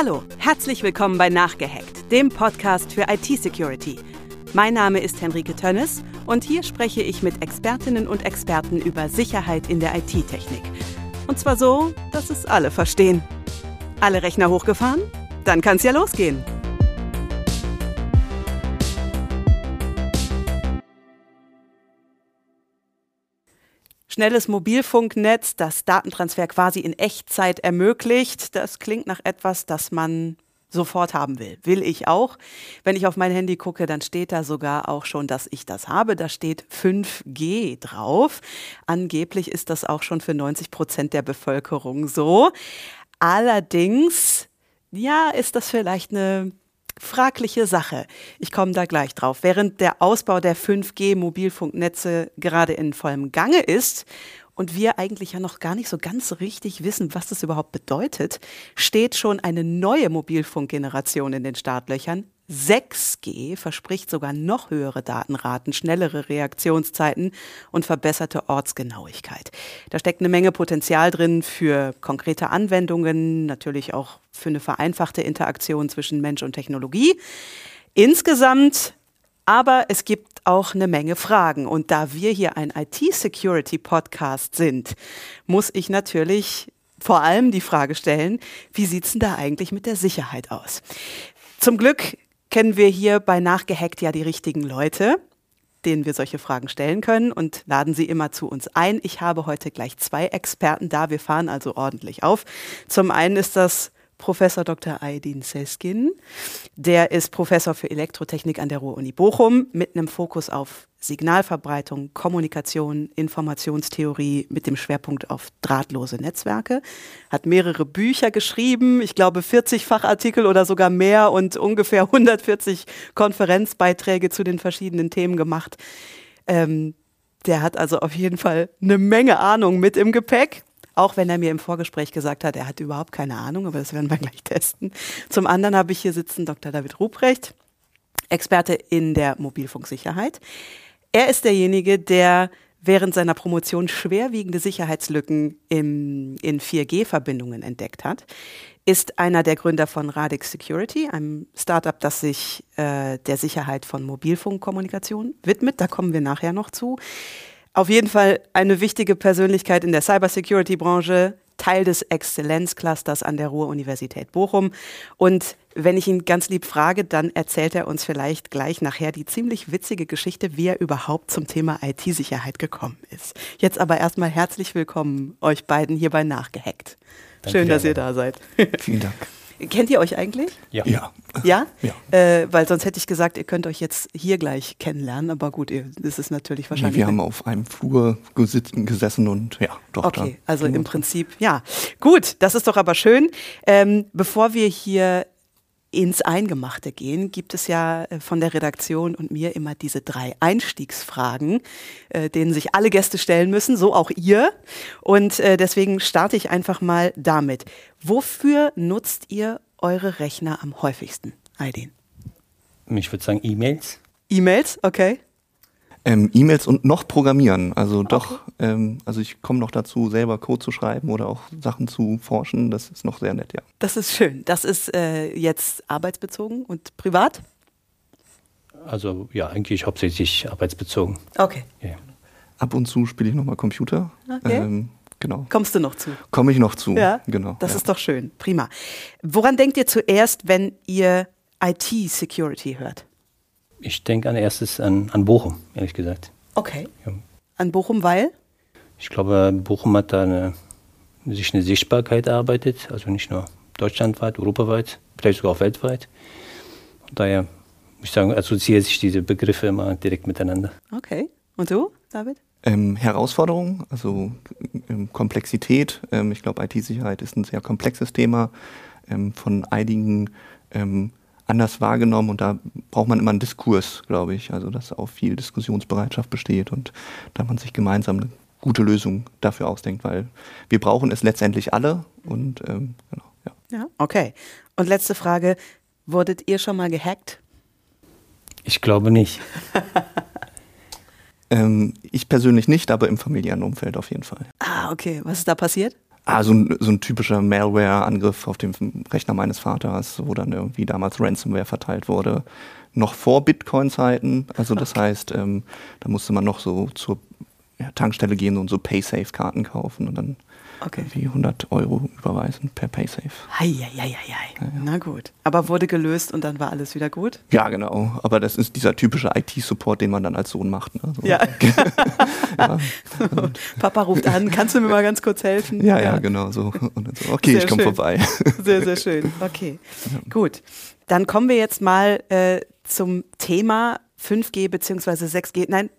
Hallo, herzlich willkommen bei Nachgehackt, dem Podcast für IT-Security. Mein Name ist Henrike Tönnes und hier spreche ich mit Expertinnen und Experten über Sicherheit in der IT-Technik. Und zwar so, dass es alle verstehen. Alle Rechner hochgefahren? Dann kann's ja losgehen. Schnelles Mobilfunknetz, das Datentransfer quasi in Echtzeit ermöglicht. Das klingt nach etwas, das man sofort haben will. Will ich auch. Wenn ich auf mein Handy gucke, dann steht da sogar auch schon, dass ich das habe. Da steht 5G drauf. Angeblich ist das auch schon für 90 Prozent der Bevölkerung so. Allerdings, ja, ist das vielleicht eine fragliche Sache. Ich komme da gleich drauf. Während der Ausbau der 5G-Mobilfunknetze gerade in vollem Gange ist und wir eigentlich ja noch gar nicht so ganz richtig wissen, was das überhaupt bedeutet, steht schon eine neue Mobilfunkgeneration in den Startlöchern. 6G verspricht sogar noch höhere Datenraten, schnellere Reaktionszeiten und verbesserte Ortsgenauigkeit. Da steckt eine Menge Potenzial drin für konkrete Anwendungen, natürlich auch für eine vereinfachte Interaktion zwischen Mensch und Technologie. Insgesamt aber es gibt auch eine Menge Fragen. Und da wir hier ein IT-Security-Podcast sind, muss ich natürlich vor allem die Frage stellen, wie sieht's denn da eigentlich mit der Sicherheit aus? Zum Glück kennen wir hier bei Nachgehackt ja die richtigen Leute, denen wir solche Fragen stellen können und laden sie immer zu uns ein. Ich habe heute gleich zwei Experten da. Wir fahren also ordentlich auf. Zum einen ist das Professor Dr. Aydin Seskin. Der ist Professor für Elektrotechnik an der Ruhr-Uni Bochum mit einem Fokus auf Signalverbreitung, Kommunikation, Informationstheorie mit dem Schwerpunkt auf drahtlose Netzwerke. Hat mehrere Bücher geschrieben, ich glaube 40 Fachartikel oder sogar mehr und ungefähr 140 Konferenzbeiträge zu den verschiedenen Themen gemacht. Ähm, der hat also auf jeden Fall eine Menge Ahnung mit im Gepäck. Auch wenn er mir im Vorgespräch gesagt hat, er hat überhaupt keine Ahnung, aber das werden wir gleich testen. Zum anderen habe ich hier sitzen Dr. David Ruprecht, Experte in der Mobilfunksicherheit. Er ist derjenige, der während seiner Promotion schwerwiegende Sicherheitslücken im, in 4G-Verbindungen entdeckt hat, ist einer der Gründer von Radix Security, einem Startup, das sich äh, der Sicherheit von Mobilfunkkommunikation widmet. Da kommen wir nachher noch zu auf jeden Fall eine wichtige Persönlichkeit in der Cybersecurity-Branche, Teil des Exzellenzclusters an der Ruhr-Universität Bochum. Und wenn ich ihn ganz lieb frage, dann erzählt er uns vielleicht gleich nachher die ziemlich witzige Geschichte, wie er überhaupt zum Thema IT-Sicherheit gekommen ist. Jetzt aber erstmal herzlich willkommen euch beiden hierbei nachgehackt. Danke Schön, dass ihr da seid. Vielen Dank. Kennt ihr euch eigentlich? Ja. Ja? Ja. ja. Äh, weil sonst hätte ich gesagt, ihr könnt euch jetzt hier gleich kennenlernen, aber gut, ihr, das ist natürlich wahrscheinlich. Nee, wir haben auf einem Flur gesessen und ja, doch. Okay, da. also im Prinzip, ja. Gut, das ist doch aber schön. Ähm, bevor wir hier ins Eingemachte gehen, gibt es ja äh, von der Redaktion und mir immer diese drei Einstiegsfragen, äh, denen sich alle Gäste stellen müssen, so auch ihr. Und äh, deswegen starte ich einfach mal damit. Wofür nutzt ihr eure Rechner am häufigsten, Aidin? Ich würde sagen E-Mails. E-Mails, okay. Ähm, E-Mails und noch Programmieren. Also okay. doch, ähm, also ich komme noch dazu, selber Code zu schreiben oder auch Sachen zu forschen. Das ist noch sehr nett, ja. Das ist schön. Das ist äh, jetzt arbeitsbezogen und privat? Also ja, eigentlich hauptsächlich arbeitsbezogen. Okay. Yeah. Ab und zu spiele ich nochmal Computer. Okay. Ähm, genau. Kommst du noch zu? Komme ich noch zu. Ja, genau. Das ja. ist doch schön. Prima. Woran denkt ihr zuerst, wenn ihr IT-Security hört? Ich denke an erstes an, an Bochum, ehrlich gesagt. Okay. Ja. An Bochum, weil? Ich glaube, Bochum hat da eine, sich eine Sichtbarkeit erarbeitet, also nicht nur deutschlandweit, europaweit, vielleicht sogar auch weltweit. Und daher muss ich sagen, assoziiere sich diese Begriffe immer direkt miteinander. Okay. Und du, David? Ähm, Herausforderungen, also ähm, Komplexität. Ähm, ich glaube, IT-Sicherheit ist ein sehr komplexes Thema ähm, von einigen ähm, anders wahrgenommen und da braucht man immer einen Diskurs, glaube ich, also dass auch viel Diskussionsbereitschaft besteht und da man sich gemeinsam eine gute Lösung dafür ausdenkt, weil wir brauchen es letztendlich alle und ähm, genau, ja. Ja, okay. Und letzte Frage, wurdet ihr schon mal gehackt? Ich glaube nicht. ähm, ich persönlich nicht, aber im familiären Umfeld auf jeden Fall. Ah, okay. Was ist da passiert? Ah, so ein, so ein typischer Malware-Angriff auf dem Rechner meines Vaters, wo dann irgendwie damals Ransomware verteilt wurde. Noch vor Bitcoin-Zeiten. Also das okay. heißt, ähm, da musste man noch so zur ja, Tankstelle gehen und so Paysafe-Karten kaufen und dann Okay. Wie 100 Euro überweisen per PaySafe. Heieieiei. Ja, ja. Na gut. Aber wurde gelöst und dann war alles wieder gut? Ja, genau. Aber das ist dieser typische IT-Support, den man dann als Sohn macht. Ne? So. Ja. ja. Papa ruft an, kannst du mir mal ganz kurz helfen? Ja, ja, genau. So. so okay, sehr ich komme vorbei. Sehr, sehr schön. Okay. Gut. Dann kommen wir jetzt mal äh, zum Thema 5G bzw. 6G. Nein,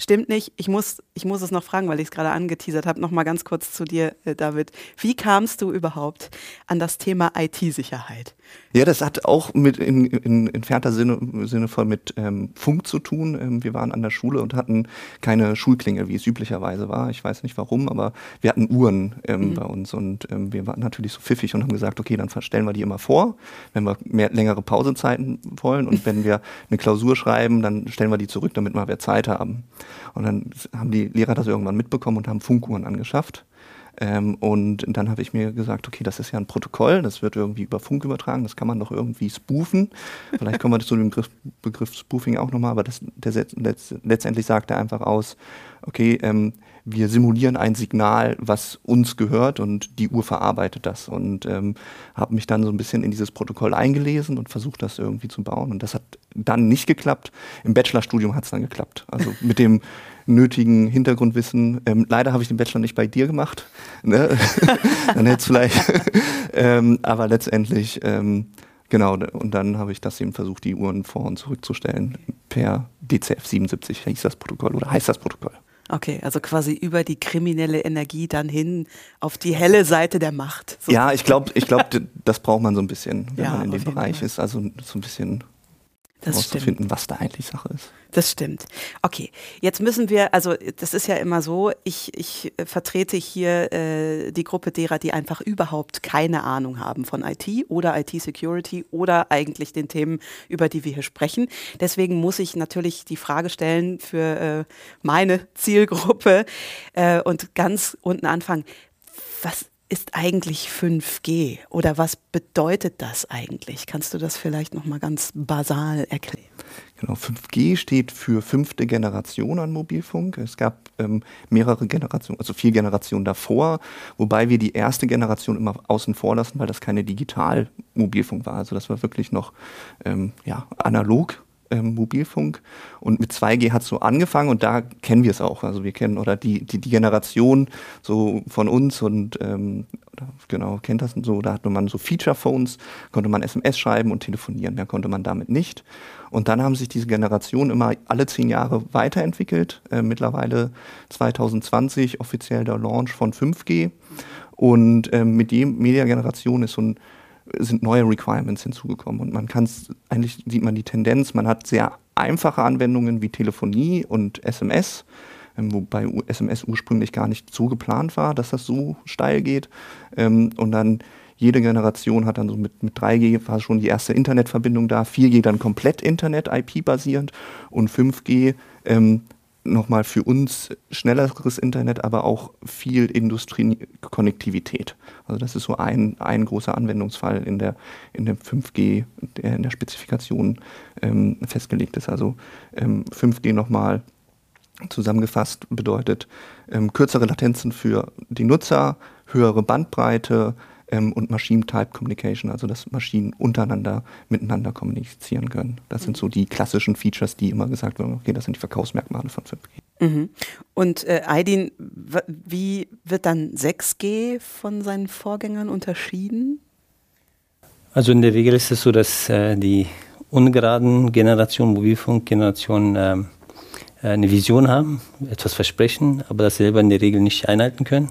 Stimmt nicht. Ich muss, ich muss es noch fragen, weil ich es gerade angeteasert habe. Noch mal ganz kurz zu dir, äh, David. Wie kamst du überhaupt an das Thema IT-Sicherheit? Ja, das hat auch mit in, in entfernter Sinne, Sinne voll mit ähm, Funk zu tun. Ähm, wir waren an der Schule und hatten keine Schulklingel, wie es üblicherweise war. Ich weiß nicht warum, aber wir hatten Uhren ähm, mhm. bei uns und ähm, wir waren natürlich so pfiffig und haben gesagt, okay, dann stellen wir die immer vor, wenn wir mehr längere Pausezeiten wollen und wenn wir eine Klausur schreiben, dann stellen wir die zurück, damit wir mehr Zeit haben. Und dann haben die Lehrer das irgendwann mitbekommen und haben Funkuhren angeschafft. Ähm, und dann habe ich mir gesagt, okay, das ist ja ein Protokoll, das wird irgendwie über Funk übertragen, das kann man doch irgendwie spoofen. Vielleicht kommen wir zu dem Begriff, Begriff Spoofing auch nochmal, aber das, der letzt, letztendlich sagt er einfach aus, okay, ähm, wir simulieren ein Signal, was uns gehört und die Uhr verarbeitet das. Und ähm, habe mich dann so ein bisschen in dieses Protokoll eingelesen und versucht, das irgendwie zu bauen. Und das hat dann nicht geklappt. Im Bachelorstudium hat es dann geklappt. Also mit dem nötigen Hintergrundwissen. Ähm, leider habe ich den Bachelor nicht bei dir gemacht. Ne? dann hätte es vielleicht. ähm, aber letztendlich, ähm, genau, und dann habe ich das eben versucht, die Uhren vor und zurückzustellen. Per DCF 77 hieß das Protokoll oder heißt das Protokoll. Okay, also quasi über die kriminelle Energie dann hin auf die helle Seite der Macht. So. Ja, ich glaube, ich glaub, das braucht man so ein bisschen, wenn ja, man in dem Bereich Fall. ist. Also so ein bisschen herauszufinden, was da eigentlich Sache ist. Das stimmt. Okay, jetzt müssen wir, also das ist ja immer so, ich, ich vertrete hier äh, die Gruppe derer, die einfach überhaupt keine Ahnung haben von IT oder IT-Security oder eigentlich den Themen, über die wir hier sprechen. Deswegen muss ich natürlich die Frage stellen für äh, meine Zielgruppe äh, und ganz unten anfangen. Was ist eigentlich 5G oder was bedeutet das eigentlich? Kannst du das vielleicht noch mal ganz basal erklären? Genau, 5G steht für fünfte Generation an Mobilfunk. Es gab ähm, mehrere Generationen, also vier Generationen davor, wobei wir die erste Generation immer außen vor lassen, weil das keine Digital-Mobilfunk war. Also das war wirklich noch ähm, ja, analog ähm, Mobilfunk. Und mit 2G hat es so angefangen und da kennen wir es auch. Also wir kennen, oder die, die, die Generation so von uns und ähm, genau, kennt das so, da hatte man so Feature-Phones, konnte man SMS schreiben und telefonieren, mehr konnte man damit nicht. Und dann haben sich diese Generationen immer alle zehn Jahre weiterentwickelt. Äh, mittlerweile 2020 offiziell der Launch von 5G. Und äh, mit jedem Media-Generation ist so ein sind neue Requirements hinzugekommen. Und man kann es, eigentlich sieht man die Tendenz, man hat sehr einfache Anwendungen wie Telefonie und SMS, ähm, wobei SMS ursprünglich gar nicht so geplant war, dass das so steil geht. Ähm, und dann jede Generation hat dann so mit, mit 3G war schon die erste Internetverbindung da, 4G dann komplett Internet, IP-basierend und 5G ähm, nochmal für uns schnelleres Internet, aber auch viel Industriekonnektivität. Also das ist so ein, ein großer Anwendungsfall in der, in der 5G, der in der Spezifikation ähm, festgelegt ist. Also ähm, 5G nochmal zusammengefasst bedeutet ähm, kürzere Latenzen für die Nutzer, höhere Bandbreite, ähm, und Machine-Type Communication, also dass Maschinen untereinander miteinander kommunizieren können. Das sind so die klassischen Features, die immer gesagt werden, okay, das sind die Verkaufsmerkmale von 5G. Mhm. Und äh, Aidin, wie wird dann 6G von seinen Vorgängern unterschieden? Also in der Regel ist es so, dass äh, die ungeraden Generationen, Mobilfunkgenerationen, äh, eine Vision haben, etwas versprechen, aber das selber in der Regel nicht einhalten können.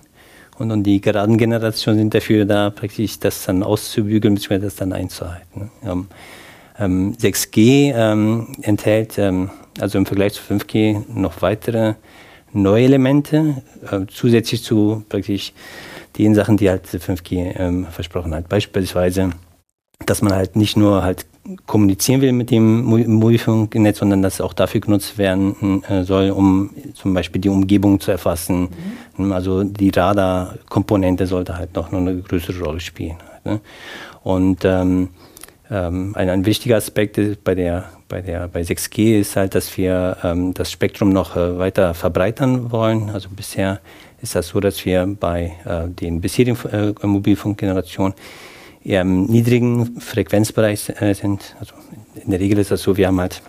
Und, und die geraden Generationen sind dafür da, praktisch das dann auszubügeln, bzw. das dann einzuhalten. Ähm, ähm, 6G ähm, enthält ähm, also im Vergleich zu 5G noch weitere neue Elemente, äh, zusätzlich zu praktisch den Sachen, die halt 5G ähm, versprochen hat. Beispielsweise, dass man halt nicht nur halt kommunizieren will mit dem Mobilfunknetz, sondern dass es auch dafür genutzt werden äh, soll, um zum Beispiel die Umgebung zu erfassen. Mhm. Also die Radarkomponente sollte halt noch eine größere Rolle spielen. Ne? Und ähm, ähm, ein, ein, wichtiger Aspekt bei der bei der bei 6G ist halt, dass wir ähm, das Spektrum noch äh, weiter verbreitern wollen. Also bisher ist das so, dass wir bei äh, den bisherigen äh, Mobilfunkgenerationen eher im niedrigen Frequenzbereich äh, sind. Also in der Regel ist das so, wir haben halt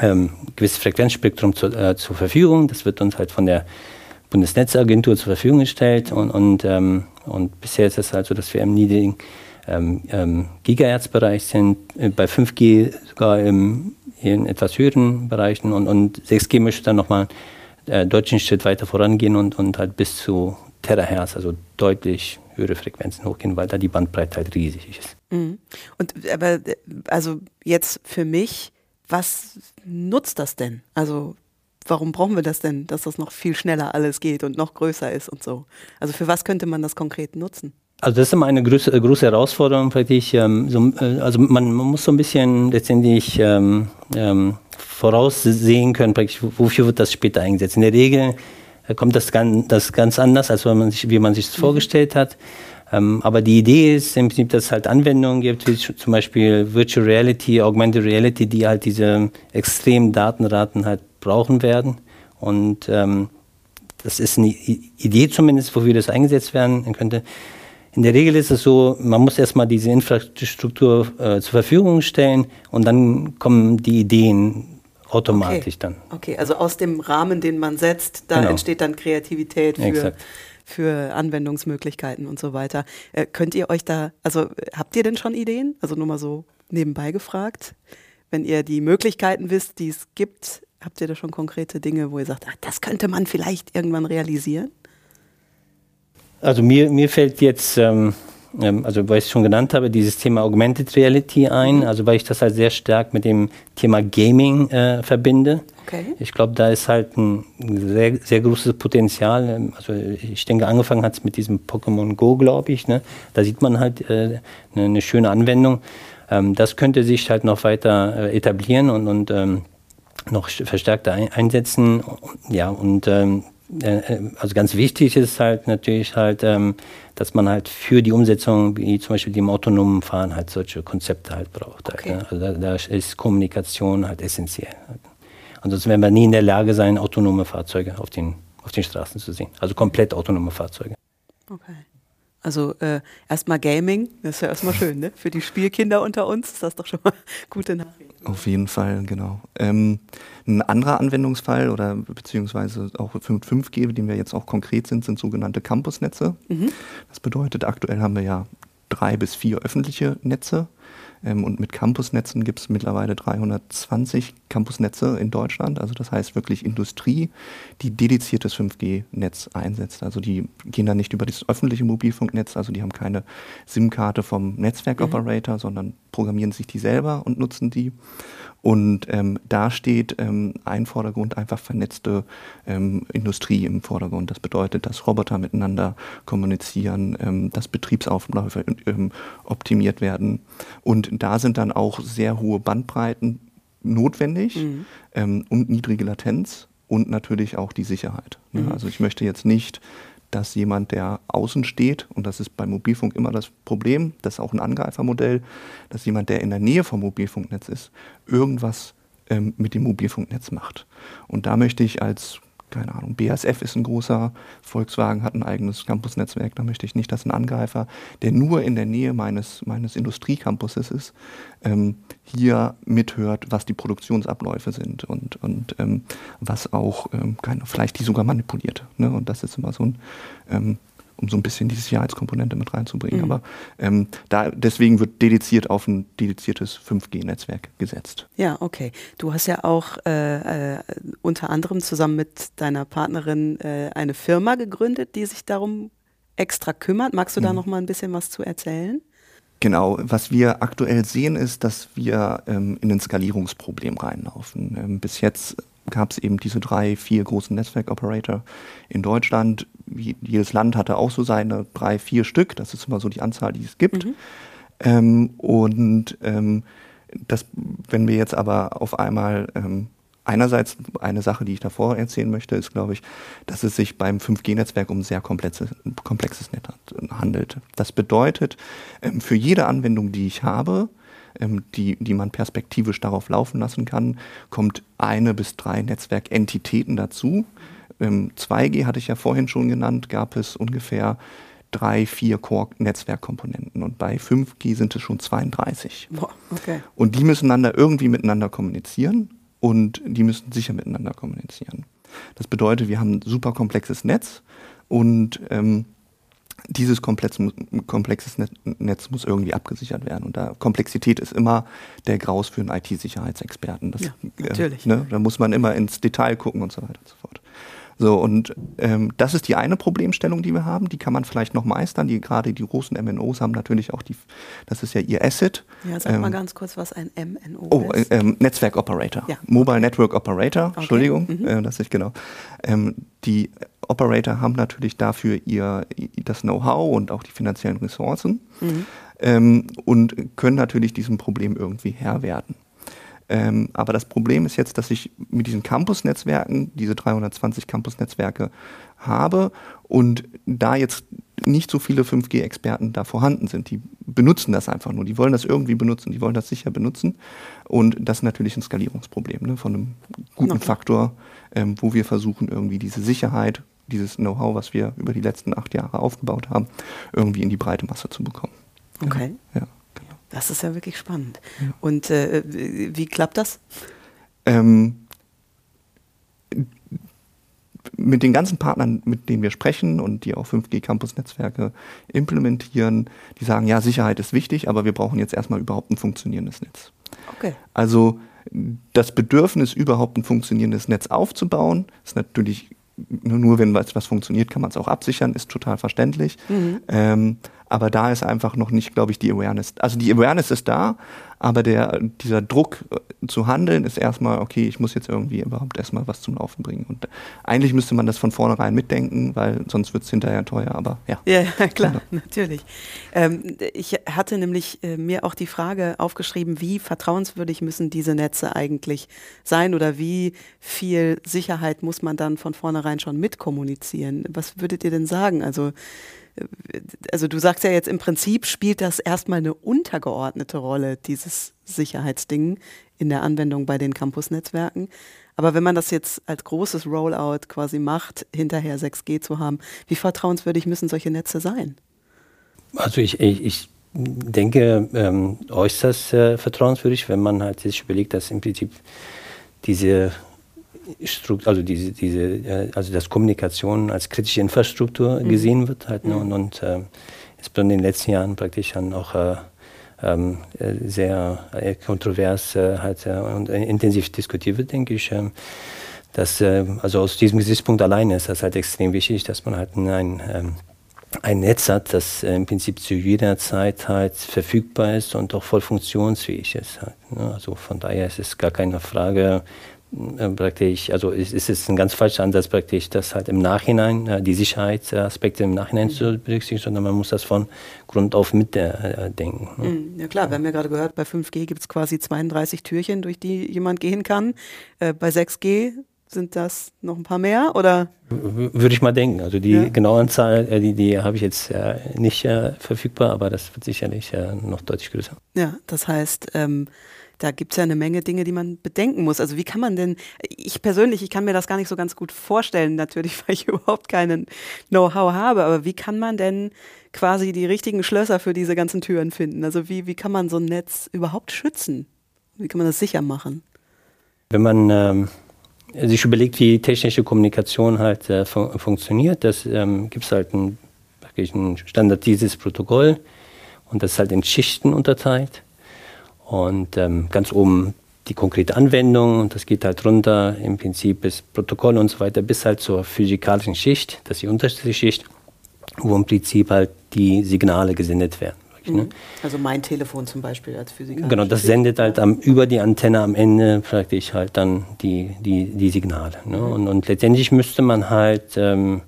ähm, gewisses Frequenzspektrum zu, äh, zur Verfügung. Das wird uns halt von der Bundesnetzagentur zur Verfügung gestellt und, und, ähm, und bisher ist es halt so, dass wir im niedrigen ähm, ähm, Gigahertz-Bereich sind, äh, bei 5G sogar im, in etwas höheren Bereichen und, und 6G möchte dann nochmal äh, deutlichen Schritt weiter vorangehen und, und halt bis zu Terahertz, also deutlich höhere Frequenzen hochgehen, weil da die Bandbreite halt riesig ist. Mhm. Und aber also jetzt für mich, was nutzt das denn? Also warum brauchen wir das denn, dass das noch viel schneller alles geht und noch größer ist und so? Also für was könnte man das konkret nutzen? Also das ist immer eine große, äh, große Herausforderung, praktisch. Ähm, so, äh, also man, man, muss so ein bisschen letztendlich ähm, ähm, voraussehen können, praktisch, wofür wird das später eingesetzt. In der Regel äh, kommt das ganz, das ganz anders, als man sich, wie man sich das mhm. vorgestellt hat. Ähm, aber die Idee ist im Prinzip, dass es halt Anwendungen gibt, wie zum Beispiel Virtual Reality, Augmented Reality, die halt diese extremen Datenraten halt brauchen werden. Und ähm, das ist eine Idee zumindest, wofür das eingesetzt werden könnte. In der Regel ist es so, man muss erstmal diese Infrastruktur äh, zur Verfügung stellen und dann kommen die Ideen automatisch okay. dann. Okay, also aus dem Rahmen, den man setzt, da genau. entsteht dann Kreativität für, für Anwendungsmöglichkeiten und so weiter. Äh, könnt ihr euch da, also habt ihr denn schon Ideen? Also nur mal so nebenbei gefragt. Wenn ihr die Möglichkeiten wisst, die es gibt, habt ihr da schon konkrete Dinge, wo ihr sagt, ach, das könnte man vielleicht irgendwann realisieren? Also mir, mir fällt jetzt, ähm, ähm, also weil ich es schon genannt habe, dieses Thema Augmented Reality ein, mhm. also weil ich das halt sehr stark mit dem Thema Gaming äh, verbinde. Okay. Ich glaube, da ist halt ein sehr, sehr großes Potenzial. Ähm, also ich denke, angefangen hat es mit diesem Pokémon Go, glaube ich. Ne? Da sieht man halt äh, eine, eine, schöne Anwendung. Ähm, das könnte sich halt noch weiter äh, etablieren und, und ähm, noch verstärkter ein, einsetzen. Ja, und ähm, äh, äh, also ganz wichtig ist halt natürlich halt, ähm, dass man halt für die Umsetzung, wie zum Beispiel dem autonomen Fahren, halt solche Konzepte halt braucht. Halt, okay. Halt? Also da, da, ist Kommunikation halt essentiell. Ansonsten werden wir nie in der Lage sein, autonome Fahrzeuge auf den, auf den Straßen zu sehen. Also komplett autonome Fahrzeuge. Okay. Also äh, erstmal Gaming, das ist ja erstmal schön, ne? Für die Spielkinder unter uns ist das doch schon mal gute Nachricht. Auf jeden Fall, genau. Ähm, ein anderer Anwendungsfall oder beziehungsweise auch für 5G, den wir jetzt auch konkret sind, sind sogenannte Campusnetze. Mhm. Das bedeutet, aktuell haben wir ja drei bis vier öffentliche Netze und mit Campusnetzen gibt es mittlerweile 320 Campusnetze in Deutschland. Also das heißt wirklich Industrie, die dediziertes 5G-Netz einsetzt. Also die gehen dann nicht über das öffentliche Mobilfunknetz, also die haben keine SIM-Karte vom Netzwerkoperator, mhm. sondern programmieren sich die selber und nutzen die. Und ähm, da steht ähm, ein Vordergrund einfach vernetzte ähm, Industrie im Vordergrund. Das bedeutet, dass Roboter miteinander kommunizieren, ähm, dass Betriebsaufläufe ähm, optimiert werden. Und da sind dann auch sehr hohe Bandbreiten notwendig mhm. ähm, und niedrige Latenz und natürlich auch die Sicherheit. Ne? Mhm. Also ich möchte jetzt nicht dass jemand, der außen steht, und das ist beim Mobilfunk immer das Problem, das ist auch ein Angreifermodell, dass jemand, der in der Nähe vom Mobilfunknetz ist, irgendwas ähm, mit dem Mobilfunknetz macht. Und da möchte ich als keine Ahnung, BASF ist ein großer, Volkswagen hat ein eigenes Campusnetzwerk, da möchte ich nicht, dass ein Angreifer, der nur in der Nähe meines, meines Industriecampuses ist, ähm, hier mithört, was die Produktionsabläufe sind und, und ähm, was auch, ähm, keine, vielleicht die sogar manipuliert. Ne? Und das ist immer so ein ähm, um so ein bisschen die Sicherheitskomponente mit reinzubringen. Mhm. Aber ähm, da, deswegen wird dediziert auf ein dediziertes 5G-Netzwerk gesetzt. Ja, okay. Du hast ja auch äh, äh, unter anderem zusammen mit deiner Partnerin äh, eine Firma gegründet, die sich darum extra kümmert. Magst du da mhm. noch mal ein bisschen was zu erzählen? Genau, was wir aktuell sehen, ist, dass wir ähm, in ein Skalierungsproblem reinlaufen. Ähm, bis jetzt gab es eben diese drei, vier großen Netzwerkoperator in Deutschland. Jedes Land hatte auch so seine drei, vier Stück. Das ist immer so die Anzahl, die es gibt. Mhm. Ähm, und ähm, das, wenn wir jetzt aber auf einmal ähm, einerseits eine Sache, die ich davor erzählen möchte, ist, glaube ich, dass es sich beim 5G-Netzwerk um ein sehr komplexes, komplexes Netz handelt. Das bedeutet, ähm, für jede Anwendung, die ich habe, ähm, die, die man perspektivisch darauf laufen lassen kann, kommt eine bis drei Netzwerkentitäten dazu. 2G hatte ich ja vorhin schon genannt, gab es ungefähr drei, vier Core-Netzwerkkomponenten und bei 5G sind es schon 32. Boah, okay. Und die müssen dann da irgendwie miteinander kommunizieren und die müssen sicher miteinander kommunizieren. Das bedeutet, wir haben ein super komplexes Netz und ähm, dieses komplex, komplexes Netz muss irgendwie abgesichert werden. Und da Komplexität ist immer der Graus für einen IT-Sicherheitsexperten. Ja, natürlich. Äh, ne, da muss man immer ins Detail gucken und so weiter und so fort. So, und ähm, das ist die eine Problemstellung, die wir haben. Die kann man vielleicht noch meistern. Die, gerade die großen MNOs haben natürlich auch die, das ist ja ihr Asset. Ja, sag ähm, mal ganz kurz, was ein MNO oh, ist. Oh, ähm, Netzwerk Operator. Ja. Mobile Network Operator, okay. Entschuldigung, mhm. äh, das ist genau. Ähm, die Operator haben natürlich dafür ihr, das Know-how und auch die finanziellen Ressourcen mhm. ähm, und können natürlich diesem Problem irgendwie Herr werden. Ähm, aber das Problem ist jetzt, dass ich mit diesen Campus-Netzwerken, diese 320 Campus-Netzwerke habe und da jetzt nicht so viele 5G-Experten da vorhanden sind. Die benutzen das einfach nur. Die wollen das irgendwie benutzen. Die wollen das sicher benutzen. Und das ist natürlich ein Skalierungsproblem ne, von einem guten okay. Faktor, ähm, wo wir versuchen, irgendwie diese Sicherheit, dieses Know-how, was wir über die letzten acht Jahre aufgebaut haben, irgendwie in die breite Masse zu bekommen. Okay. Ja. Das ist ja wirklich spannend. Ja. Und äh, wie klappt das? Ähm, mit den ganzen Partnern, mit denen wir sprechen und die auch 5G-Campus-Netzwerke implementieren, die sagen, ja, Sicherheit ist wichtig, aber wir brauchen jetzt erstmal überhaupt ein funktionierendes Netz. Okay. Also das Bedürfnis, überhaupt ein funktionierendes Netz aufzubauen, ist natürlich nur wenn was, was funktioniert, kann man es auch absichern, ist total verständlich. Mhm. Ähm, aber da ist einfach noch nicht, glaube ich, die Awareness. Also die Awareness ist da, aber der, dieser Druck äh, zu handeln ist erstmal, okay, ich muss jetzt irgendwie überhaupt erstmal was zum Laufen bringen. Und eigentlich müsste man das von vornherein mitdenken, weil sonst wird es hinterher teuer, aber ja. Ja, ja klar, ja. natürlich. Ähm, ich hatte nämlich äh, mir auch die Frage aufgeschrieben, wie vertrauenswürdig müssen diese Netze eigentlich sein oder wie viel Sicherheit muss man dann von vornherein schon mitkommunizieren? Was würdet ihr denn sagen? Also also du sagst ja jetzt im Prinzip spielt das erstmal eine untergeordnete Rolle, dieses Sicherheitsding in der Anwendung bei den Campus-Netzwerken. Aber wenn man das jetzt als großes Rollout quasi macht, hinterher 6G zu haben, wie vertrauenswürdig müssen solche Netze sein? Also ich, ich, ich denke ähm, äußerst äh, vertrauenswürdig, wenn man halt sich überlegt, dass im Prinzip diese also diese, diese, äh, also dass Kommunikation als kritische Infrastruktur mhm. gesehen wird halt, ne? Mhm. und, und äh, ist in den letzten Jahren praktisch dann auch äh, ähm, äh, sehr äh, kontrovers äh, halt, und intensiv diskutiert wird, denke ich. Ähm, dass, also aus diesem Gesichtspunkt alleine ist das halt extrem wichtig, dass man halt ein, ähm, ein Netz hat, das im Prinzip zu jeder Zeit halt verfügbar ist und auch voll funktionsfähig ist. Halt, ne? Also von daher ist es gar keine Frage, äh, praktisch, also es ist ein ganz falscher Ansatz praktisch, das halt im Nachhinein, äh, die Sicherheitsaspekte im Nachhinein zu berücksichtigen, sondern man muss das von Grund auf mitdenken. Äh, ne? Ja klar, wir haben ja gerade gehört, bei 5G gibt es quasi 32 Türchen, durch die jemand gehen kann. Äh, bei 6G sind das noch ein paar mehr oder? Würde ich mal denken. Also die ja. genaue Anzahl, die, die habe ich jetzt nicht verfügbar, aber das wird sicherlich noch deutlich größer. Ja, das heißt, ähm, da gibt es ja eine Menge Dinge, die man bedenken muss. Also wie kann man denn, ich persönlich, ich kann mir das gar nicht so ganz gut vorstellen, natürlich, weil ich überhaupt keinen Know-how habe, aber wie kann man denn quasi die richtigen Schlösser für diese ganzen Türen finden? Also wie, wie kann man so ein Netz überhaupt schützen? Wie kann man das sicher machen? Wenn man ähm, sich überlegt, wie technische Kommunikation halt äh, fun funktioniert, das ähm, gibt es halt ein, ein standardisiertes Protokoll und das ist halt in Schichten unterteilt. Und ähm, ganz oben die konkrete Anwendung und das geht halt runter im Prinzip bis Protokoll und so weiter bis halt zur physikalischen Schicht, das ist die unterste Schicht, wo im Prinzip halt die Signale gesendet werden. Ne? Mhm. Also mein Telefon zum Beispiel als Physiker. Genau, das sendet halt am, über die Antenne am Ende praktisch halt dann die, die, die Signale. Ne? Mhm. Und, und letztendlich müsste man halt, ähm,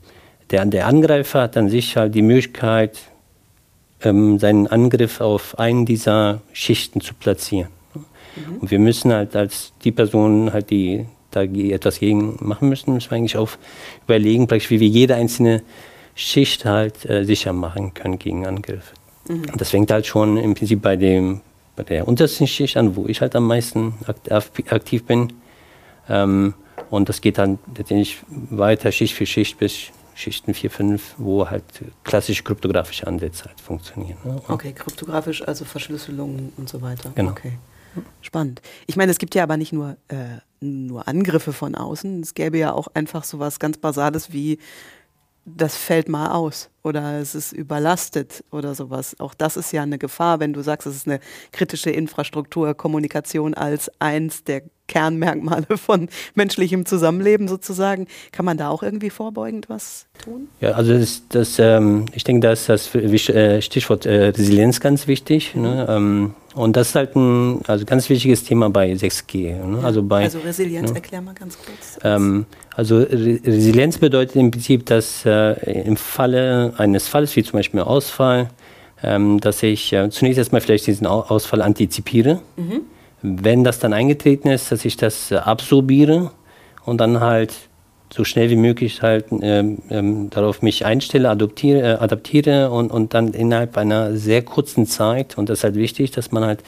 der, der Angreifer hat an sich halt die Möglichkeit, ähm, seinen Angriff auf einen dieser Schichten zu platzieren. Mhm. Und wir müssen halt als die Personen halt, die da etwas gegen machen müssen, müssen wir eigentlich auch überlegen, wie wir jede einzelne Schicht halt äh, sicher machen können gegen Angriffe. Mhm. Das fängt halt schon im Prinzip bei, dem, bei der untersten Schicht an, wo ich halt am meisten aktiv bin. Ähm, und das geht dann letztendlich weiter Schicht für Schicht bis Schichten 4, 5, wo halt klassische kryptografische Ansätze halt funktionieren. Ne? Okay, kryptografisch, also Verschlüsselung und so weiter. Genau. Okay. Spannend. Ich meine, es gibt ja aber nicht nur, äh, nur Angriffe von außen. Es gäbe ja auch einfach so was ganz Basales wie das fällt mal aus oder es ist überlastet oder sowas. Auch das ist ja eine Gefahr, wenn du sagst, es ist eine kritische Infrastruktur, Kommunikation als eins der Kernmerkmale von menschlichem Zusammenleben sozusagen. Kann man da auch irgendwie vorbeugend was tun? Ja, also das, das ähm, ich denke, da ist das äh, Stichwort äh, Resilienz ganz wichtig. Ne? Ähm, und das ist halt ein also ganz wichtiges Thema bei 6G. Ne? Also, bei, also Resilienz, ne? erklär mal ganz kurz. Ähm, also Re Resilienz bedeutet im Prinzip, dass äh, im Falle eines Falles, wie zum Beispiel Ausfall, ähm, dass ich äh, zunächst erstmal vielleicht diesen Ausfall antizipiere. Mhm wenn das dann eingetreten ist, dass ich das äh, absorbiere und dann halt so schnell wie möglich halt ähm, ähm, darauf mich einstelle, adoptiere, äh, adaptiere und, und dann innerhalb einer sehr kurzen Zeit, und das ist halt wichtig, dass man halt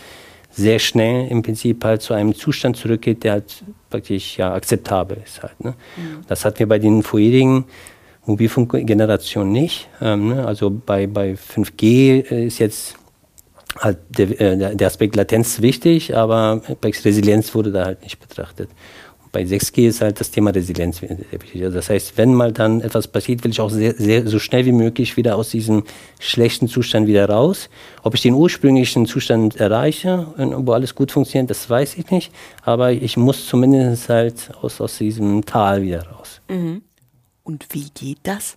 sehr schnell im Prinzip halt zu einem Zustand zurückgeht, der halt praktisch ja akzeptabel ist halt. Ne? Mhm. Das hatten wir bei den vorherigen Mobilfunkgenerationen nicht. Ähm, ne? Also bei, bei 5G ist jetzt halt der, äh, der Aspekt Latenz wichtig, aber bei Resilienz wurde da halt nicht betrachtet. Und bei 6G ist halt das Thema Resilienz wichtig. Also das heißt, wenn mal dann etwas passiert, will ich auch sehr, sehr, so schnell wie möglich wieder aus diesem schlechten Zustand wieder raus. Ob ich den ursprünglichen Zustand erreiche, wo alles gut funktioniert, das weiß ich nicht. Aber ich muss zumindest halt aus, aus diesem Tal wieder raus. Mhm. Und wie geht das?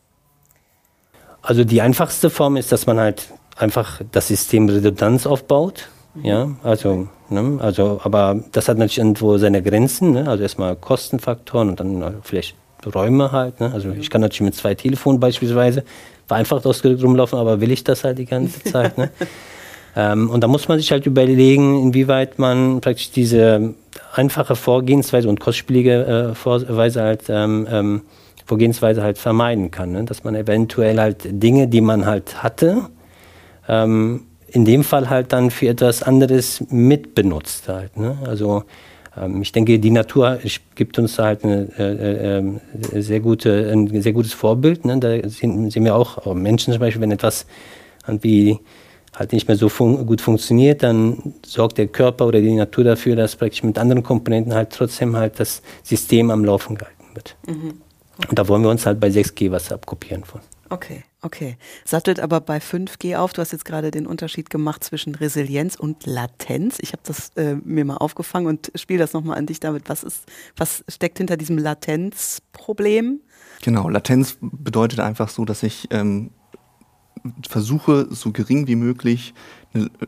Also die einfachste Form ist, dass man halt einfach das System Redundanz aufbaut. Ja, also, ne, also, aber das hat natürlich irgendwo seine Grenzen. Ne? Also erstmal Kostenfaktoren und dann vielleicht Räume halt. Ne? Also ich kann natürlich mit zwei Telefonen beispielsweise vereinfacht ausgedrückt rumlaufen, aber will ich das halt die ganze Zeit? Ne? ähm, und da muss man sich halt überlegen, inwieweit man praktisch diese einfache Vorgehensweise und kostspielige äh, Vorweise halt ähm, ähm, Vorgehensweise halt vermeiden kann. Ne? Dass man eventuell halt Dinge, die man halt hatte, ähm, in dem Fall halt dann für etwas anderes mitbenutzt halt. Ne? Also ähm, ich denke, die Natur gibt uns halt eine, äh, äh, sehr gute, ein sehr gutes Vorbild. Ne? Da sehen, sehen, wir auch Menschen zum Beispiel, wenn etwas irgendwie halt nicht mehr so fun gut funktioniert, dann sorgt der Körper oder die Natur dafür, dass praktisch mit anderen Komponenten halt trotzdem halt das System am Laufen gehalten wird. Mhm. Okay. Und da wollen wir uns halt bei 6G was abkopieren von. Okay, okay. Sattelt aber bei 5G auf. Du hast jetzt gerade den Unterschied gemacht zwischen Resilienz und Latenz. Ich habe das äh, mir mal aufgefangen und spiele das nochmal an dich damit. Was, ist, was steckt hinter diesem Latenzproblem? Genau, Latenz bedeutet einfach so, dass ich ähm, versuche, so gering wie möglich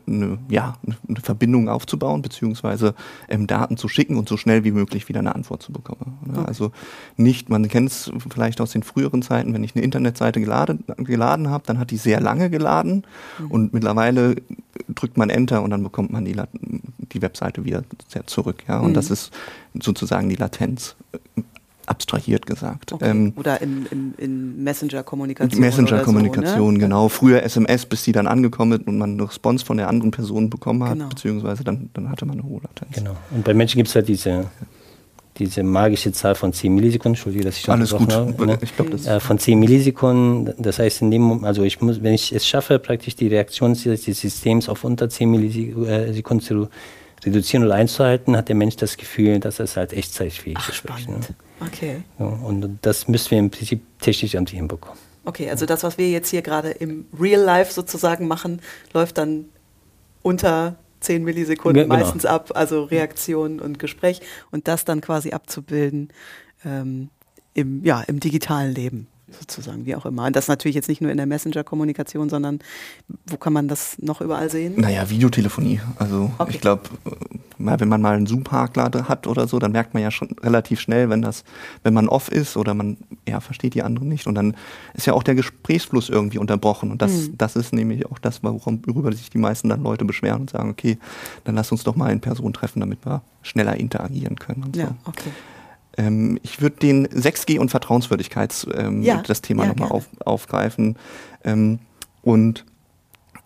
eine, ja, eine Verbindung aufzubauen, beziehungsweise ähm, Daten zu schicken und so schnell wie möglich wieder eine Antwort zu bekommen. Ne? Okay. Also nicht, man kennt es vielleicht aus den früheren Zeiten, wenn ich eine Internetseite geladen, geladen habe, dann hat die sehr lange geladen mhm. und mittlerweile drückt man Enter und dann bekommt man die, die Webseite wieder zurück. Ja? Und mhm. das ist sozusagen die Latenz abstrahiert gesagt. Okay. Ähm, oder in, in, in Messenger-Kommunikation. Messenger-Kommunikation, so, ne? genau. Früher SMS, bis die dann angekommen ist und man eine Response von der anderen Person bekommen hat, genau. beziehungsweise dann, dann hatte man eine hohe Latenz. Genau. Und bei Menschen gibt es halt diese, diese magische Zahl von 10 Millisekunden, Entschuldige, dass ich schon Alles gut. Habe, ne? ich glaub, das äh, von 10 Millisekunden, das heißt, in dem Moment, also ich muss, wenn ich es schaffe, praktisch die Reaktion des Systems auf unter 10 Millisekunden zu reduzieren oder einzuhalten, hat der Mensch das Gefühl, dass es halt echtzeitfähig Ach, ist. Spannend. Ne? Okay. Ja, und das müssen wir im Prinzip technisch irgendwie hinbekommen. Okay, also das, was wir jetzt hier gerade im Real Life sozusagen machen, läuft dann unter 10 Millisekunden genau. meistens ab, also Reaktion und Gespräch und das dann quasi abzubilden ähm, im, ja, im digitalen Leben sozusagen, wie auch immer. Und das natürlich jetzt nicht nur in der Messenger-Kommunikation, sondern wo kann man das noch überall sehen? Naja, Videotelefonie. Also okay. ich glaube, mal, wenn man mal einen Zoom-Hakler hat oder so, dann merkt man ja schon relativ schnell, wenn das, wenn man off ist oder man ja versteht die anderen nicht und dann ist ja auch der Gesprächsfluss irgendwie unterbrochen und das, mhm. das ist nämlich auch das, worüber sich die meisten dann Leute beschweren und sagen, okay, dann lass uns doch mal in Person treffen, damit wir schneller interagieren können. Und ja, so. okay. Ähm, ich würde den 6G und Vertrauenswürdigkeits ähm, ja, das Thema ja, nochmal auf, aufgreifen. Ähm, und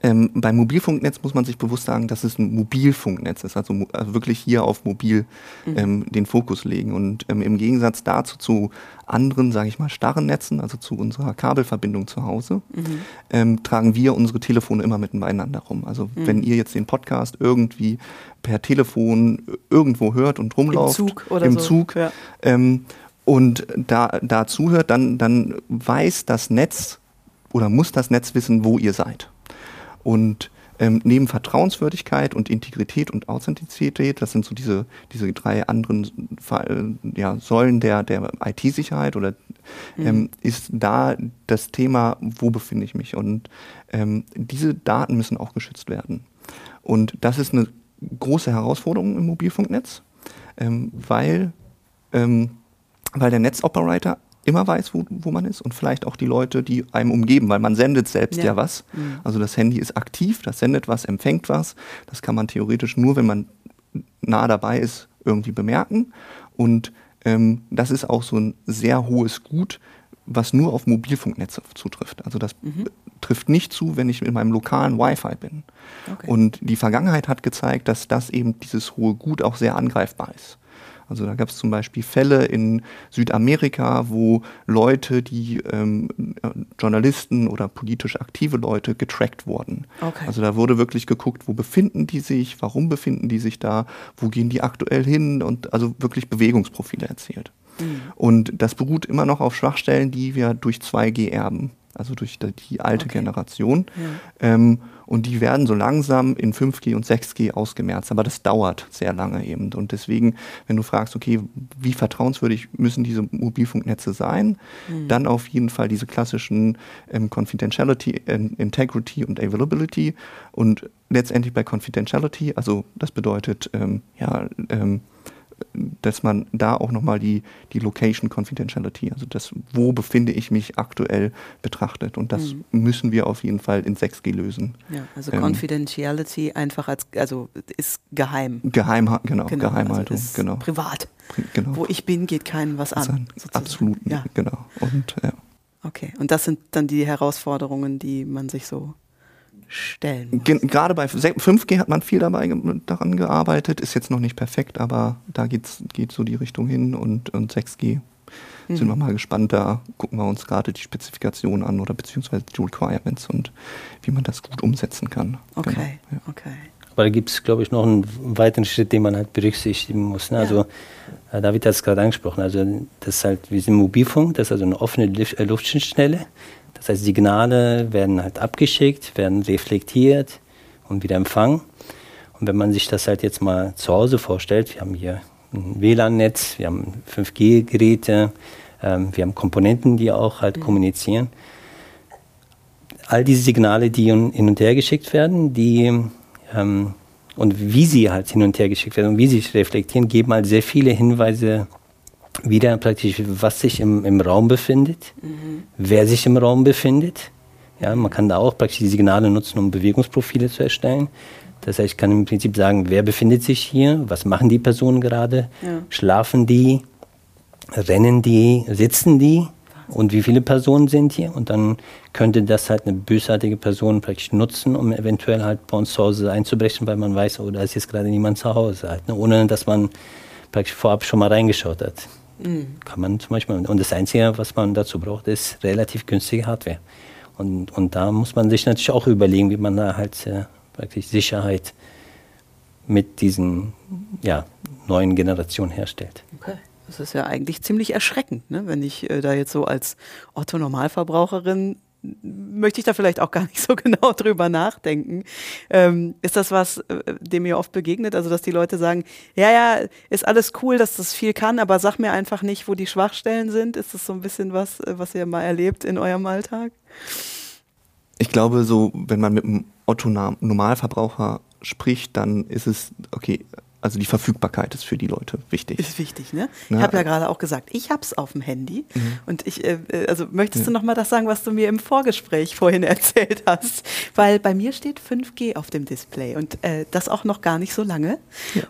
ähm, beim Mobilfunknetz muss man sich bewusst sagen, dass es ein Mobilfunknetz ist, also, also wirklich hier auf mobil mhm. ähm, den Fokus legen. Und ähm, im Gegensatz dazu zu anderen, sage ich mal, starren Netzen, also zu unserer Kabelverbindung zu Hause, mhm. ähm, tragen wir unsere Telefone immer miteinander rum. Also mhm. wenn ihr jetzt den Podcast irgendwie per Telefon irgendwo hört und rumlauft, im Zug, oder im so. Zug ja. ähm, und da, da zuhört, dann, dann weiß das Netz oder muss das Netz wissen, wo ihr seid. Und ähm, neben Vertrauenswürdigkeit und Integrität und Authentizität, das sind so diese, diese drei anderen äh, ja, Säulen der, der IT-Sicherheit oder mhm. ähm, ist da das Thema, wo befinde ich mich? Und ähm, diese Daten müssen auch geschützt werden. Und das ist eine große Herausforderung im Mobilfunknetz, ähm, weil, ähm, weil der Netzoperator immer weiß, wo, wo man ist und vielleicht auch die Leute, die einem umgeben, weil man sendet selbst ja, ja was. Mhm. Also das Handy ist aktiv, das sendet was, empfängt was. Das kann man theoretisch nur, wenn man nah dabei ist, irgendwie bemerken. Und ähm, das ist auch so ein sehr hohes Gut, was nur auf Mobilfunknetze zutrifft. Also das mhm. trifft nicht zu, wenn ich in meinem lokalen Wi-Fi bin. Okay. Und die Vergangenheit hat gezeigt, dass das eben dieses hohe Gut auch sehr angreifbar ist. Also da gab es zum Beispiel Fälle in Südamerika, wo Leute, die ähm, Journalisten oder politisch aktive Leute getrackt wurden. Okay. Also da wurde wirklich geguckt, wo befinden die sich, warum befinden die sich da, wo gehen die aktuell hin und also wirklich Bewegungsprofile erzählt. Mhm. Und das beruht immer noch auf Schwachstellen, die wir durch 2G erben also durch die alte okay. Generation. Ja. Ähm, und die werden so langsam in 5G und 6G ausgemerzt. Aber das dauert sehr lange eben. Und deswegen, wenn du fragst, okay, wie vertrauenswürdig müssen diese Mobilfunknetze sein, mhm. dann auf jeden Fall diese klassischen ähm, Confidentiality, äh, Integrity und Availability. Und letztendlich bei Confidentiality, also das bedeutet, ähm, ja, ähm, dass man da auch nochmal die, die Location Confidentiality, also das, wo befinde ich mich aktuell betrachtet. Und das mhm. müssen wir auf jeden Fall in 6G lösen. Ja, also ähm, Confidentiality einfach als, also ist geheim. Geheim, genau, genau Geheimhaltung, also genau. Privat. Genau. Wo ich bin, geht keinem was an. Absolut, ja. genau. Und, ja. Okay, und das sind dann die Herausforderungen, die man sich so stellen muss. Gerade bei 5G hat man viel dabei daran gearbeitet, ist jetzt noch nicht perfekt, aber da geht's, geht so die Richtung hin und, und 6G mhm. sind wir mal gespannt. Da gucken wir uns gerade die Spezifikationen an oder beziehungsweise die Requirements und wie man das gut umsetzen kann. Okay, genau, ja. okay. Aber da gibt es, glaube ich, noch einen weiteren Schritt, den man halt berücksichtigen muss. Ne? Also, ja. äh, David hat es gerade angesprochen. Also, das ist halt, wir sind Mobilfunk, das ist also eine offene äh, Luftschnittstelle. Das heißt, Signale werden halt abgeschickt, werden reflektiert und wieder empfangen. Und wenn man sich das halt jetzt mal zu Hause vorstellt, wir haben hier ein WLAN-Netz, wir haben 5G-Geräte, ähm, wir haben Komponenten, die auch halt mhm. kommunizieren. All diese Signale, die hin und her geschickt werden, die ähm, und wie sie halt hin und her geschickt werden und wie sie sich reflektieren, geben halt sehr viele Hinweise wieder praktisch, was sich im, im Raum befindet, mhm. wer sich im Raum befindet. Ja, man kann da auch praktisch die Signale nutzen, um Bewegungsprofile zu erstellen. Das heißt, ich kann im Prinzip sagen, wer befindet sich hier, was machen die Personen gerade, ja. schlafen die, rennen die, sitzen die und wie viele Personen sind hier. Und dann könnte das halt eine bösartige Person praktisch nutzen, um eventuell halt bei uns zu Hause einzubrechen, weil man weiß, oh, da ist jetzt gerade niemand zu Hause, halt, ne? ohne dass man praktisch vorab schon mal reingeschaut hat. Mhm. Kann man zum Beispiel. Und das Einzige, was man dazu braucht, ist relativ günstige Hardware. Und, und da muss man sich natürlich auch überlegen, wie man da halt äh, praktisch Sicherheit mit diesen ja, neuen Generationen herstellt. Okay. Das ist ja eigentlich ziemlich erschreckend, ne? wenn ich äh, da jetzt so als Otto-Normalverbraucherin möchte ich da vielleicht auch gar nicht so genau drüber nachdenken. Ähm, ist das was, äh, dem ihr oft begegnet? Also, dass die Leute sagen, ja, ja, ist alles cool, dass das viel kann, aber sag mir einfach nicht, wo die Schwachstellen sind. Ist das so ein bisschen was, äh, was ihr mal erlebt in eurem Alltag? Ich glaube, so, wenn man mit einem Otto-Normalverbraucher spricht, dann ist es, okay, also die Verfügbarkeit ist für die Leute wichtig. Ist wichtig, ne? Ich habe ja gerade auch gesagt, ich habe es auf dem Handy. Und ich, äh, äh, also möchtest du noch mal das sagen, was du mir im Vorgespräch vorhin erzählt hast? Weil bei mir steht 5G auf dem Display und äh, das auch noch gar nicht so lange.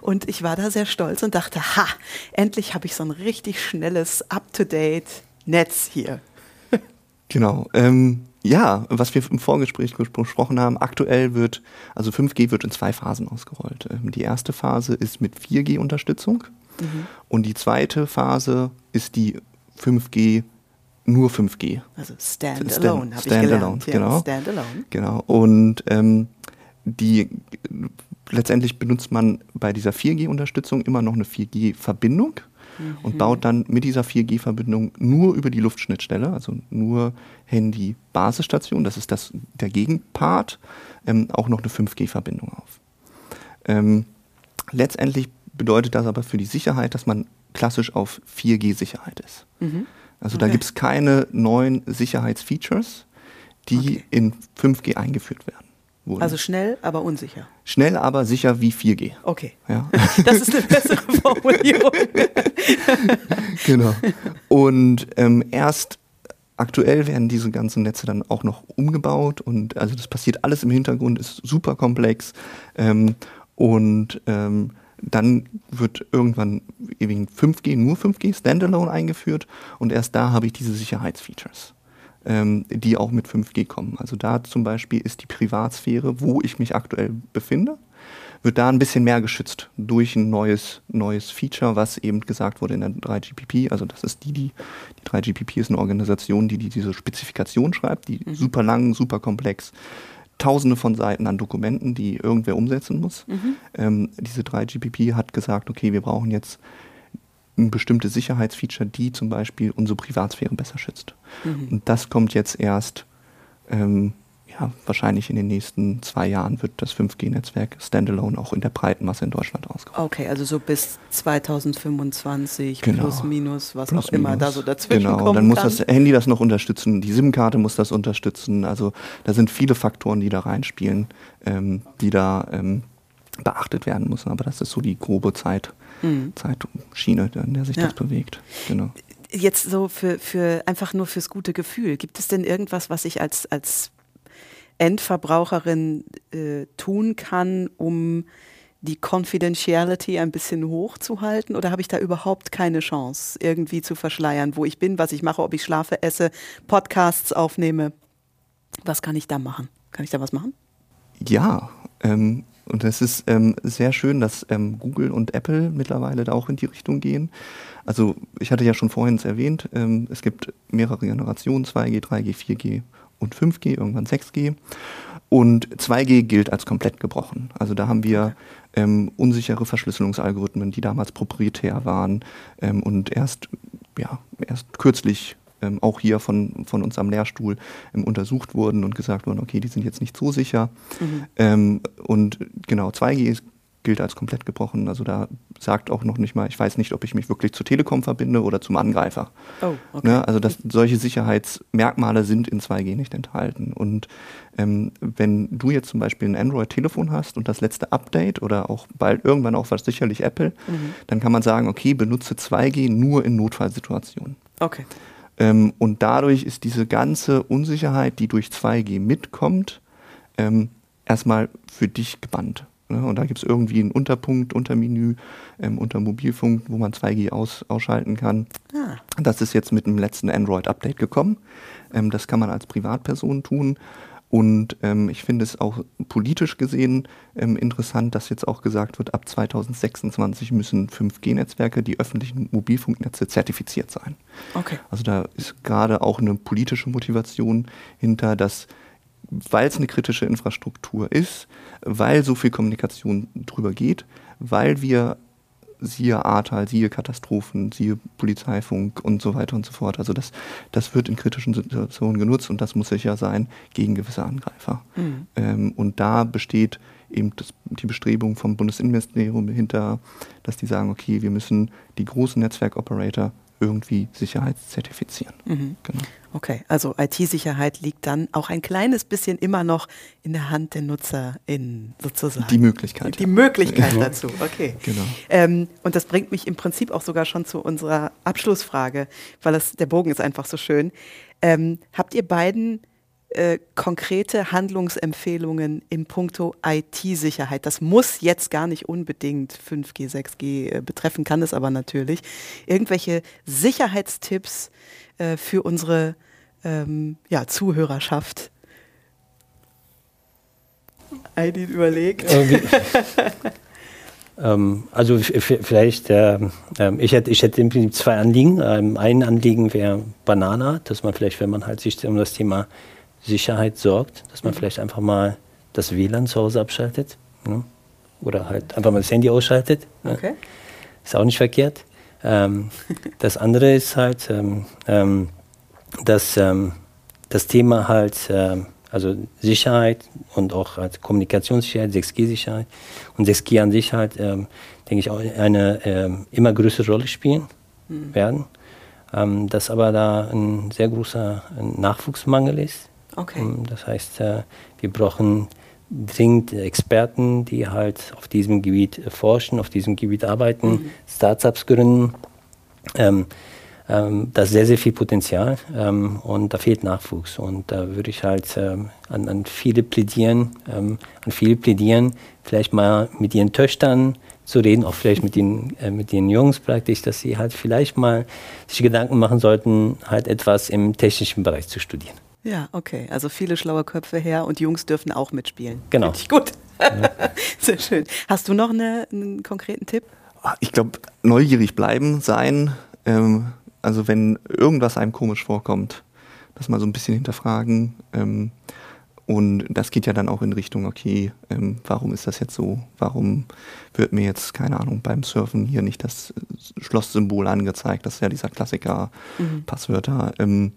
Und ich war da sehr stolz und dachte, ha, endlich habe ich so ein richtig schnelles, up-to-date Netz hier. Genau. Ähm, ja, was wir im Vorgespräch ges- besprochen haben, aktuell wird, also 5G wird in zwei Phasen ausgerollt. Ähm, die erste Phase ist mit 4G-Unterstützung und die zweite Phase ist die 5G, nur 5G. Also Stand- Standalone, habe ich Standalone, gelernt. Ja, genau. Standalone. Genau. Und ähm, die letztendlich benutzt man bei dieser 4G-Unterstützung immer noch eine 4G-Verbindung und baut dann mit dieser 4G-Verbindung nur über die Luftschnittstelle, also nur Handy-Basisstation, das ist das, der Gegenpart, ähm, auch noch eine 5G-Verbindung auf. Ähm, letztendlich bedeutet das aber für die Sicherheit, dass man klassisch auf 4G-Sicherheit ist. Also da Okay. gibt es keine neuen Sicherheitsfeatures, die Okay. in 5G eingeführt werden. Wurden. Also schnell, aber unsicher. Schnell, aber sicher wie 4G. Okay. Ja. Das ist eine bessere Formulierung. genau. Und ähm, erst aktuell werden diese ganzen Netze dann auch noch umgebaut und also das passiert alles im Hintergrund, ist super komplex ähm, und ähm, dann wird irgendwann wegen 5G nur 5G Standalone eingeführt und erst da habe ich diese Sicherheitsfeatures, ähm, die auch mit 5G kommen. Also da zum Beispiel ist die Privatsphäre, wo ich mich aktuell befinde, wird da ein bisschen mehr geschützt durch ein neues, neues Feature, was eben gesagt wurde in der 3GPP. Also das ist die, die, die 3GPP ist eine Organisation, die, die diese Spezifikation schreibt, die super lang, super komplex, tausende von Seiten an Dokumenten, die irgendwer umsetzen muss. Ähm, diese 3GPP hat gesagt, okay, wir brauchen jetzt bestimmte Sicherheitsfeature, die zum Beispiel unsere Privatsphäre besser schützt. Und das kommt jetzt erst, ähm, ja, wahrscheinlich in den nächsten zwei Jahren wird das 5G-Netzwerk Standalone auch in der breiten Masse in Deutschland ausgerollt. Okay, also so bis 2025 Genau. plus minus, was Plus, auch immer minus. da so dazwischen Genau, kommen dann muss kann. das Handy das noch unterstützen, die SIM-Karte muss das unterstützen. Also da sind viele Faktoren, die da reinspielen, ähm, die da ähm, beachtet werden müssen. Aber das ist so die grobe Zeit, Mhm. Zeitschiene, in der sich Ja. das bewegt. Genau. Jetzt so für, für einfach nur fürs gute Gefühl. Gibt es denn irgendwas, was ich als, als Endverbraucherin äh, tun kann, um die Confidentiality ein bisschen hochzuhalten? Oder habe ich da überhaupt keine Chance, irgendwie zu verschleiern, wo ich bin, was ich mache, ob ich schlafe, esse, Podcasts aufnehme? Was kann ich da machen? Kann ich da was machen? Ja, ähm, und es ist ähm, sehr schön, dass ähm, Google und Apple mittlerweile da auch in die Richtung gehen. Also ich hatte ja schon vorhin es erwähnt, ähm, es gibt mehrere Generationen, 2G, 3G, 4G und 5G, irgendwann 6G. Und 2G gilt als komplett gebrochen. Also da haben wir ähm, unsichere Verschlüsselungsalgorithmen, die damals proprietär waren ähm, und erst, ja, erst kürzlich ähm, auch hier von, von uns am Lehrstuhl ähm, untersucht wurden und gesagt wurden, okay, die sind jetzt nicht so sicher. Ähm, und genau, 2G ist, gilt als komplett gebrochen. Also da sagt auch noch nicht mal, ich weiß nicht, ob ich mich wirklich zur Telekom verbinde oder zum Angreifer. Oh, okay. Ne? Also das, solche Sicherheitsmerkmale sind in 2G nicht enthalten. Und ähm, wenn du jetzt zum Beispiel ein Android-Telefon hast und das letzte Update oder auch bald irgendwann auch was sicherlich Apple, dann kann man sagen, okay, benutze 2G nur in Notfallsituationen. Okay. Ähm, und dadurch ist diese ganze Unsicherheit, die durch 2G mitkommt, ähm, erstmal für dich gebannt. Ne? Und da gibt es irgendwie einen Unterpunkt, Untermenü, ähm, unter Mobilfunk, wo man 2G aus, ausschalten kann. Ah, Das ist jetzt mit dem letzten Android-Update gekommen. Ähm, das kann man als Privatperson tun. Und ähm, ich finde es auch politisch gesehen ähm, interessant, dass jetzt auch gesagt wird, ab 2026 müssen 5G-Netzwerke, die öffentlichen Mobilfunknetze, zertifiziert sein. okay. Also da ist gerade auch eine politische Motivation hinter, dass, weil es eine kritische Infrastruktur ist, weil so viel Kommunikation drüber geht, weil wir siehe Ahrtal, siehe Katastrophen, siehe Polizeifunk und so weiter und so fort. Also das, das wird in kritischen Situationen genutzt und das muss sicher sein gegen gewisse Angreifer. Mhm. Ähm, und da besteht eben das, die Bestrebung vom Bundesinnenministerium hinter, dass die sagen, okay, wir müssen die großen Netzwerkoperator irgendwie sicherheitszertifizieren. Mhm. Genau. Okay, also IT-Sicherheit liegt dann auch ein kleines bisschen immer noch in der Hand der NutzerInnen sozusagen. Die Möglichkeit. Die ja. Möglichkeit dazu, okay. Genau. Ähm, und das bringt mich im Prinzip auch sogar schon zu unserer Abschlussfrage, weil das, der Bogen ist einfach so schön. Ähm, habt ihr beiden äh, konkrete Handlungsempfehlungen im Punkto IT-Sicherheit. Das muss jetzt gar nicht unbedingt 5G, 6G äh, betreffen, kann es aber natürlich. Irgendwelche Sicherheitstipps äh, für unsere ähm, ja, Zuhörerschaft. Aidin überlegt. Ähm, also vielleicht, äh, äh, ich, hätte, ich hätte im Prinzip zwei Anliegen. Ähm, ein Anliegen wäre Banana, dass man vielleicht, wenn man halt sich um das Thema Sicherheit sorgt, dass man mhm. vielleicht einfach mal das WLAN zu Hause abschaltet. Ne? Oder halt einfach mal das Handy ausschaltet. Ne? Okay. Ist auch nicht verkehrt. Ähm, das andere ist halt, ähm, ähm, dass ähm, das Thema halt, ähm, also Sicherheit und auch halt Kommunikationssicherheit, 6G-Sicherheit und 6G an sich halt, ähm, denke ich, auch eine immer größere Rolle spielen mhm. werden. dass aber da ein sehr großer Nachwuchsmangel ist Okay. Ähm, das heißt, äh, wir brauchen dringend Experten, die halt auf diesem Gebiet forschen, auf diesem Gebiet arbeiten, mhm. Startups gründen. Ähm, ähm, da ist sehr, sehr viel Potenzial ähm, und da fehlt Nachwuchs. Und da würde ich halt ähm, an, an, viele plädieren, ähm, an viele plädieren, vielleicht mal mit ihren Töchtern zu reden, auch vielleicht mit den, äh, mit den Jungs praktisch, dass sie halt vielleicht mal sich Gedanken machen sollten, halt etwas im technischen Bereich zu studieren. Ja, okay. Also viele schlaue Köpfe her und Jungs dürfen auch mitspielen. Genau. Finde ich gut. Ja. Sehr schön. Hast du noch eine, einen konkreten Tipp? Ah, ich glaube, neugierig bleiben, sein. Ähm, also wenn irgendwas einem komisch vorkommt, das mal so ein bisschen hinterfragen. Ähm, und das geht ja dann auch in Richtung, okay, ähm, warum ist das jetzt so? Warum wird mir jetzt, keine Ahnung, beim Surfen hier nicht das Schlosssymbol angezeigt? Das ist ja dieser Klassiker, mhm. Passwörter. Ähm,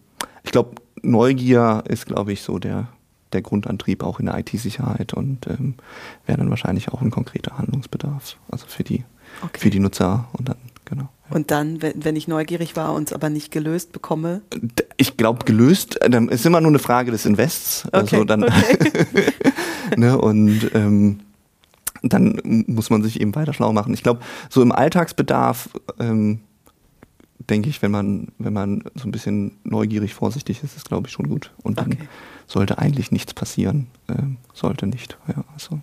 ich glaube, Neugier ist, glaube ich, so der, der Grundantrieb auch in der IT-Sicherheit und ähm, wäre dann wahrscheinlich auch ein konkreter Handlungsbedarf, also für die, okay. für die Nutzer und dann, genau. Und dann, wenn, ich neugierig war und es aber nicht gelöst bekomme? Ich glaube, gelöst äh, ist immer nur eine Frage des Invests. Also okay, dann okay. ne, und ähm, dann muss man sich eben weiter schlau machen. Ich glaube, so im Alltagsbedarf ähm, denke ich, wenn man, wenn man so ein bisschen neugierig, vorsichtig ist, ist glaube ich schon gut. Und dann okay. sollte eigentlich nichts passieren. Ähm, sollte nicht. Ja, also.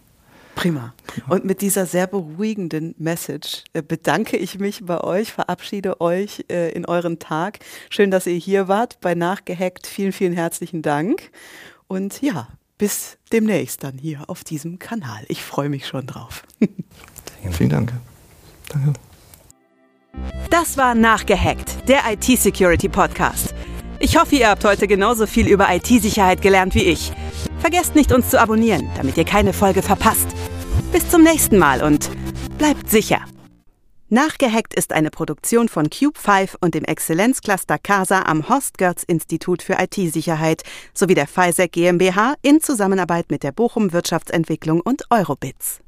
Prima. Prima. Und mit dieser sehr beruhigenden Message äh, bedanke ich mich bei euch, verabschiede euch äh, in euren Tag. Schön, dass ihr hier wart bei Nachgehackt. Vielen, vielen herzlichen Dank. Und ja, bis demnächst dann hier auf diesem Kanal. Ich freue mich schon drauf. Vielen Dank. Danke. Das war Nachgehackt, der IT-Security-Podcast. Ich hoffe, ihr habt heute genauso viel über IT-Sicherheit gelernt wie ich. Vergesst nicht, uns zu abonnieren, damit ihr keine Folge verpasst. Bis zum nächsten Mal und bleibt sicher. Nachgehackt ist eine Produktion von Cube 5 und dem Exzellenzcluster CASA am Horst Götz Institut für IT-Sicherheit sowie der FISEC GmbH in Zusammenarbeit mit der Bochum Wirtschaftsentwicklung und Eurobits.